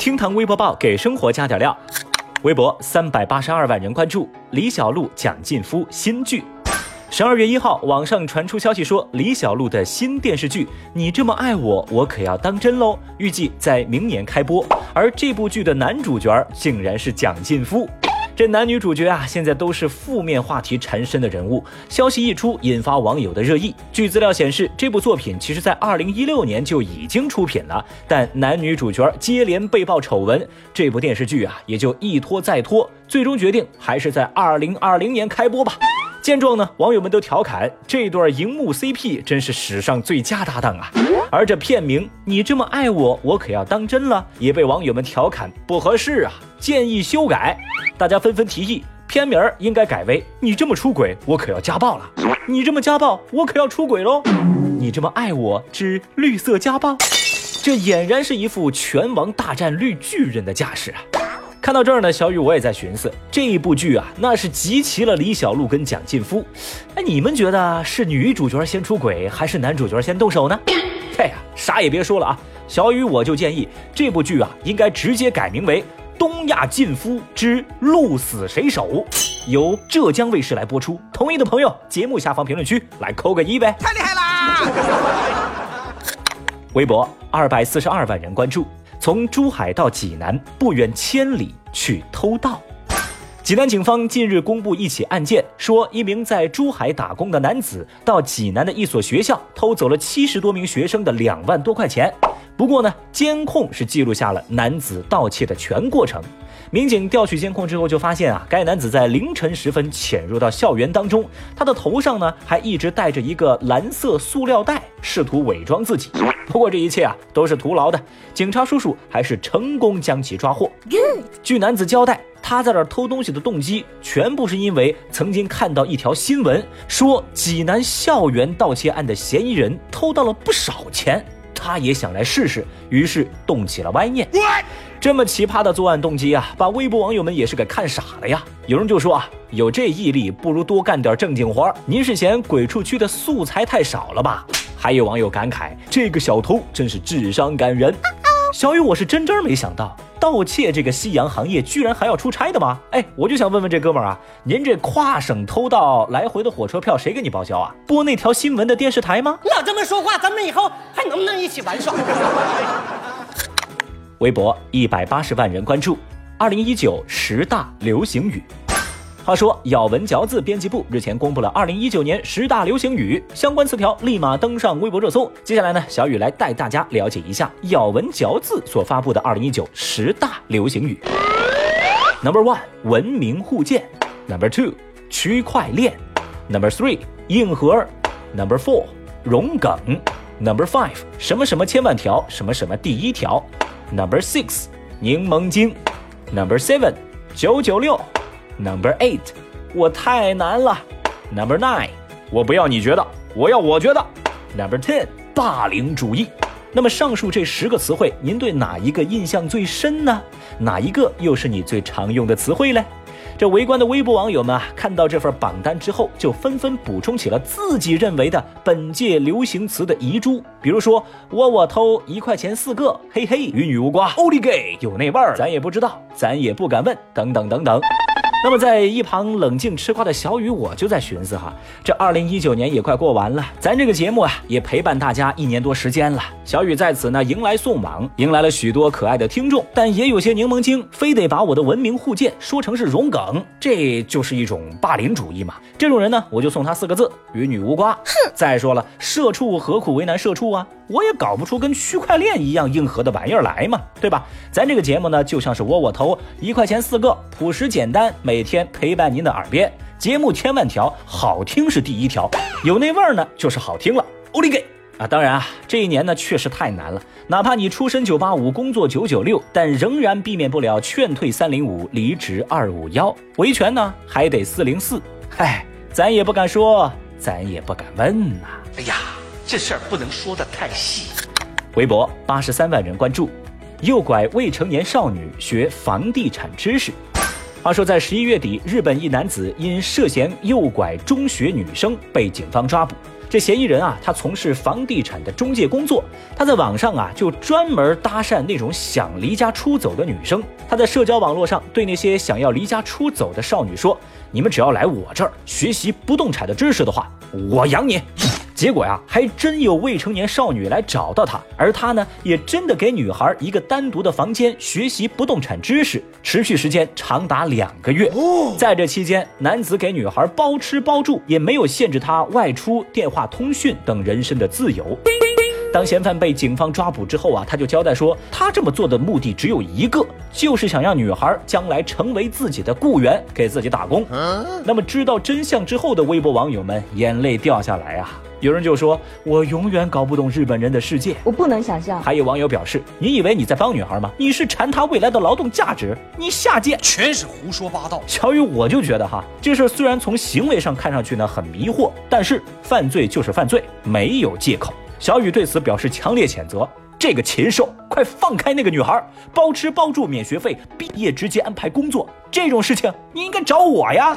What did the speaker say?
厅堂微博报给生活加点料。微博三百八十二万人关注李小璐、蒋劲夫新剧。十二月一号，网上传出消息说，李小璐的新电视剧《你这么爱我，我可要当真喽》，预计在明年开播。而这部剧的男主角竟然是蒋劲夫。这男女主角啊，现在都是负面话题缠身的人物。消息一出，引发网友的热议。据资料显示，这部作品其实在二零一六年就已经出品了，但男女主角接连被曝丑闻，这部电视剧啊也就一拖再拖，最终决定还是在二零二零年开播吧。见状呢，网友们都调侃这对荧幕 CP 真是史上最佳搭档啊！而这片名“你这么爱我，我可要当真了”也被网友们调侃不合适啊，建议修改。大家纷纷提议，片名应该改为“你这么出轨，我可要家暴了”，“你这么家暴，我可要出轨喽”，“你这么爱我之绿色家暴”，这俨然是一副拳王大战绿巨人的架势啊！看到这儿呢，小雨我也在寻思，这一部剧啊，那是集齐了李小璐跟蒋劲夫。哎，你们觉得是女主角先出轨，还是男主角先动手呢？嘿 呀，啥也别说了啊，小雨我就建议这部剧啊，应该直接改名为《东亚劲夫之鹿死谁手》，由浙江卫视来播出。同意的朋友，节目下方评论区来扣个一呗。太厉害啦！微博二百四十二万人关注。从珠海到济南，不远千里去偷盗。济南警方近日公布一起案件，说一名在珠海打工的男子到济南的一所学校偷走了七十多名学生的两万多块钱。不过呢，监控是记录下了男子盗窃的全过程。民警调取监控之后，就发现啊，该男子在凌晨时分潜入到校园当中，他的头上呢还一直戴着一个蓝色塑料袋，试图伪装自己。不过这一切啊都是徒劳的，警察叔叔还是成功将其抓获。据男子交代，他在这偷东西的动机全部是因为曾经看到一条新闻，说济南校园盗窃案的嫌疑人偷到了不少钱，他也想来试试，于是动起了歪念。这么奇葩的作案动机啊，把微博网友们也是给看傻了呀！有人就说啊，有这毅力，不如多干点正经活。您是嫌鬼畜区的素材太少了吧？还有网友感慨，这个小偷真是智商感人。小雨，我是真真没想到，盗窃这个夕阳行业居然还要出差的吗？哎，我就想问问这哥们儿啊，您这跨省偷盗来回的火车票谁给你报销啊？播那条新闻的电视台吗？老这么说话，咱们以后还能不能一起玩耍？微博一百八十万人关注，二零一九十大流行语。话说，咬文嚼字编辑部日前公布了二零一九年十大流行语，相关词条立马登上微博热搜。接下来呢，小雨来带大家了解一下咬文嚼字所发布的二零一九十大流行语。Number one，文明互鉴；Number two，区块链；Number three，硬核；Number four，融梗；Number five，什么什么千万条，什么什么第一条。Number six，柠檬精。Number seven，九九六。Number eight，我太难了。Number nine，我不要你觉得，我要我觉得。Number ten，霸凌主义。那么上述这十个词汇，您对哪一个印象最深呢？哪一个又是你最常用的词汇嘞？这围观的微博网友们啊，看到这份榜单之后，就纷纷补充起了自己认为的本届流行词的遗珠，比如说“窝窝偷”一块钱四个，嘿嘿，与女无瓜，Only gay 有那味儿，咱也不知道，咱也不敢问，等等等等。那么，在一旁冷静吃瓜的小雨，我就在寻思哈，这二零一九年也快过完了，咱这个节目啊，也陪伴大家一年多时间了。小雨在此呢，迎来送往，迎来了许多可爱的听众，但也有些柠檬精，非得把我的文明互鉴说成是融梗，这就是一种霸凌主义嘛。这种人呢，我就送他四个字：与女无瓜。哼，再说了，社畜何苦为难社畜啊？我也搞不出跟区块链一样硬核的玩意儿来嘛，对吧？咱这个节目呢，就像是窝窝头，一块钱四个，朴实简单，每天陪伴您的耳边。节目千万条，好听是第一条，有那味儿呢，就是好听了。欧里给啊！当然啊，这一年呢，确实太难了。哪怕你出身九八五，工作九九六，但仍然避免不了劝退三零五，离职二五幺，维权呢还得四零四。唉，咱也不敢说，咱也不敢问呐。哎呀！这事儿不能说的太细。微博八十三万人关注，诱拐未成年少女学房地产知识。话说，在十一月底，日本一男子因涉嫌诱拐中学女生被警方抓捕。这嫌疑人啊，他从事房地产的中介工作，他在网上啊就专门搭讪那种想离家出走的女生。他在社交网络上对那些想要离家出走的少女说：“你们只要来我这儿学习不动产的知识的话，我养你。”结果呀，还真有未成年少女来找到他，而他呢，也真的给女孩一个单独的房间学习不动产知识，持续时间长达两个月。在这期间，男子给女孩包吃包住，也没有限制她外出、电话通讯等人身的自由。当嫌犯被警方抓捕之后啊，他就交代说，他这么做的目的只有一个，就是想让女孩将来成为自己的雇员，给自己打工。那么知道真相之后的微博网友们眼泪掉下来啊。有人就说：“我永远搞不懂日本人的世界，我不能想象。”还有网友表示：“你以为你在帮女孩吗？你是馋她未来的劳动价值，你下贱，全是胡说八道。”小雨，我就觉得哈，这事虽然从行为上看上去呢很迷惑，但是犯罪就是犯罪，没有借口。小雨对此表示强烈谴责。这个禽兽，快放开那个女孩，包吃包住免学费，毕业直接安排工作，这种事情你应该找我呀。